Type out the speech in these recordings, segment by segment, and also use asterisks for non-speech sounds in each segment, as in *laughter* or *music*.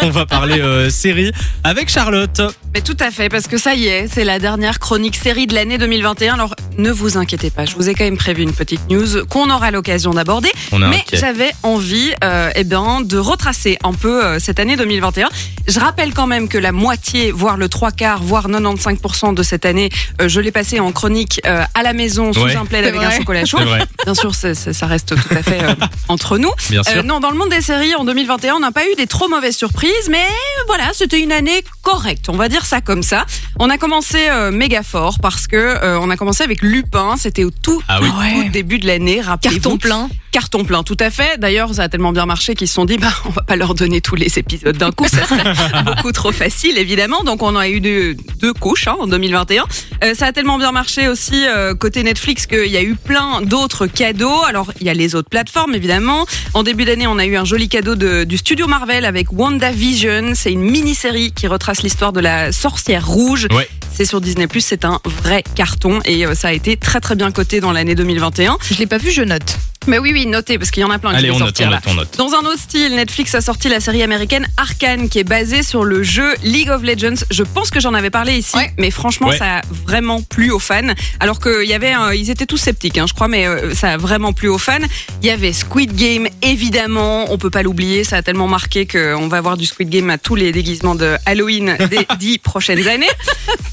On va parler euh, série avec Charlotte. Mais tout à fait, parce que ça y est, c'est la dernière chronique série de l'année 2021. Alors ne vous inquiétez pas, je vous ai quand même prévu une petite news qu'on aura l'occasion d'aborder. On Mais inquiet. j'avais envie euh, eh bien, de retracer un peu euh, cette année 2021. Je rappelle quand même que la moitié, voire le trois quarts, voire 95% de cette année, euh, je l'ai passé en chronique euh, à la maison sous Ouais. un plaid C'est avec un vrai. chocolat chaud. C'est vrai, Bien sûr, c'est- c'est- ça reste tout à fait euh, *laughs* entre nous. bien sûr. Euh, non, dans le monde des séries, en 2021, on n'a pas eu des trop mauvaises surprises, mais voilà, c'était une année correcte. On va dire ça comme ça. On a commencé euh, méga fort parce que euh, on a commencé avec Lupin. C'était au tout, Ah oui. tout, Ouais. tout début de l'année. Rappelez-vous. Carton plein. Carton plein, tout à fait. D'ailleurs, ça a tellement bien marché qu'ils se sont dit, bah, on va pas leur donner tous les épisodes d'un coup, ça serait *laughs* beaucoup trop facile, évidemment. Donc, on a eu deux, deux couches hein, en 2021. Euh, ça a tellement bien marché aussi euh, côté Netflix qu'il y a eu plein d'autres cadeaux. Alors, il y a les autres plateformes, évidemment. En début d'année, on a eu un joli cadeau de, du studio Marvel avec WandaVision. C'est une mini-série qui retrace l'histoire de la sorcière rouge. Ouais. C'est sur Disney+, c'est un vrai carton et euh, ça a été très très bien coté dans l'année 2021. Je l'ai pas vu, je note. Mais oui, oui, notez, parce qu'il y en a plein Allez, qui on note, sortir on là. note, on note. Dans un autre style, Netflix a sorti la série américaine Arcane, qui est basée sur le jeu League of Legends. Je pense que j'en avais parlé ici, Ouais. mais franchement, Ouais. ça a vraiment plu aux fans. Alors qu'il y avait, un- ils étaient tous sceptiques, hein, je crois, mais euh, ça a vraiment plu aux fans. Il y avait Squid Game, évidemment, on peut pas l'oublier, ça a tellement marqué qu'on va avoir du Squid Game à tous les déguisements de Halloween des *laughs* dix prochaines années.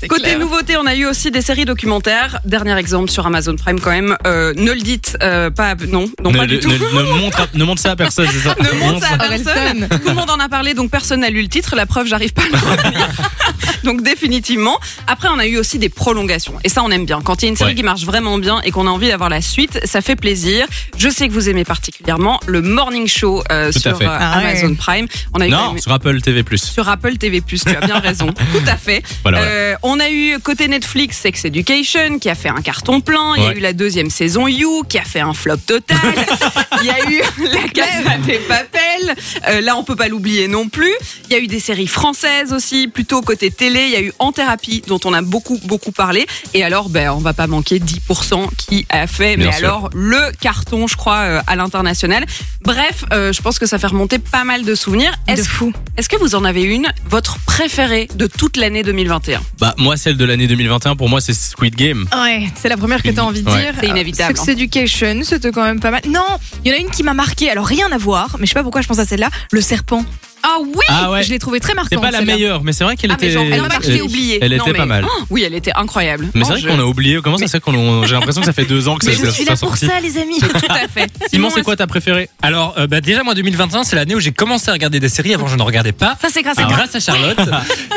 Côté clair. nouveauté, on a eu aussi des séries documentaires. Dernier exemple sur Amazon Prime quand même. Euh, ne le dites euh, pas, non, non ne, pas du tout. ne- ne montre, ne montre ça à personne, c'est ça *laughs* Ne montre ça à personne. Tout le monde en a parlé, donc personne n'a lu le titre. La preuve, j'arrive pas à le *laughs* retenir. Donc définitivement. Après, on a eu aussi des prolongations. Et ça, on aime bien. Quand il y a une série Ouais. qui marche vraiment bien et qu'on a envie d'avoir la suite, ça fait plaisir. Je sais que vous aimez particulièrement le Morning Show euh, sur euh, Ah ouais. Amazon Prime. On a eu Non, même- sur Apple TV+. sur Apple TV+, tu as bien raison. *laughs* Tout à fait. Voilà, voilà. Euh, on a eu côté Netflix Sex Education qui a fait un carton plein. Il y a Ouais. eu la deuxième saison You qui a fait un flop total. Il y a eu la Casa des Euh, là, on peut pas l'oublier non plus. Il y a eu des séries françaises aussi, plutôt côté télé. Il y a eu En Thérapie dont on a beaucoup beaucoup parlé. Et alors, ben, on va pas manquer 10% qui a fait, Bien mais sûr. alors le carton, je crois, euh, à l'international. Bref, euh, je pense que ça fait remonter pas mal de souvenirs. De Est-ce fou. est-ce que vous en avez une, votre préférée de toute l'année 2021 Bah, moi, celle de l'année 2021, pour moi, c'est Squid Game. Ouais, c'est la première que t'as envie de Ouais. dire. C'est inévitable. Sex Education, c'était quand même pas mal. Non, il y en a une qui m'a marqué. Alors rien à voir, mais je sais pas pourquoi je pense à celle-là. Le serpent. Ah oui Ah ouais. Je l'ai trouvé très marquante. C'est pas la celle-là. meilleure, mais c'est vrai qu'elle Ah, mais était. genre, elle je l'ai elle- oubliée. Elle Non, était mais- pas mal. Oh, oui, elle était incroyable. Mais Oh, c'est vrai je- qu'on a oublié. Comment ça se fait qu'on a- J'ai l'impression que ça fait deux ans que Mais ça je ça suis ça là pour sorti. ça, les amis. *laughs* Tout à fait. Simon, c'est quoi ta préférée? Alors, euh, bah, déjà, moi, 2021, c'est l'année où j'ai commencé à regarder des séries. Avant, je ne regardais pas. Ça, c'est grâce à grâce à Charlotte.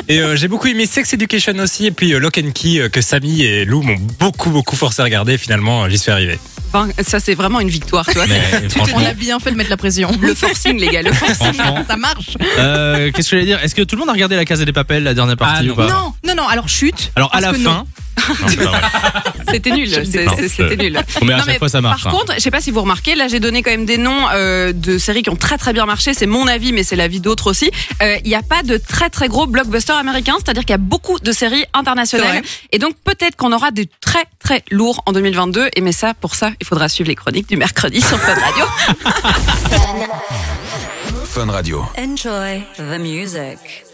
et euh, j'ai beaucoup aimé Sex Education aussi. Et puis euh, Lock and Key, euh, que Samy et Lou m'ont beaucoup, beaucoup forcé à regarder. Finalement, euh, j'y suis arrivé. Enfin, ça, c'est vraiment une victoire, *laughs* tu vois. Mais On franchement, a bien fait de mettre la pression. *laughs* Le forcing, les gars, le forcing. franchement. Ça marche. Euh, Qu'est-ce que je voulais dire? Est-ce que tout le monde a regardé la Casa des Papels, la dernière partie Ah, ou pas? Non, non, non. Alors chute. Alors à Parce la que fin. Non. *laughs* C'était nul. C'était nul. Mais à Non, chaque fois, ça marche. Par hein. contre, je sais pas si vous remarquez, là j'ai donné quand même des noms euh, de séries qui ont très très bien marché. C'est mon avis, mais c'est l'avis d'autres aussi. Euh, Il n'y a pas de très très gros blockbusters américains, c'est-à-dire qu'il y a beaucoup de séries internationales. Et donc peut-être qu'on aura des très très lourds en 2022. Et mais ça, pour ça, il faudra suivre les chroniques du mercredi sur Fun Radio. *laughs* Fun Radio. Enjoy the music.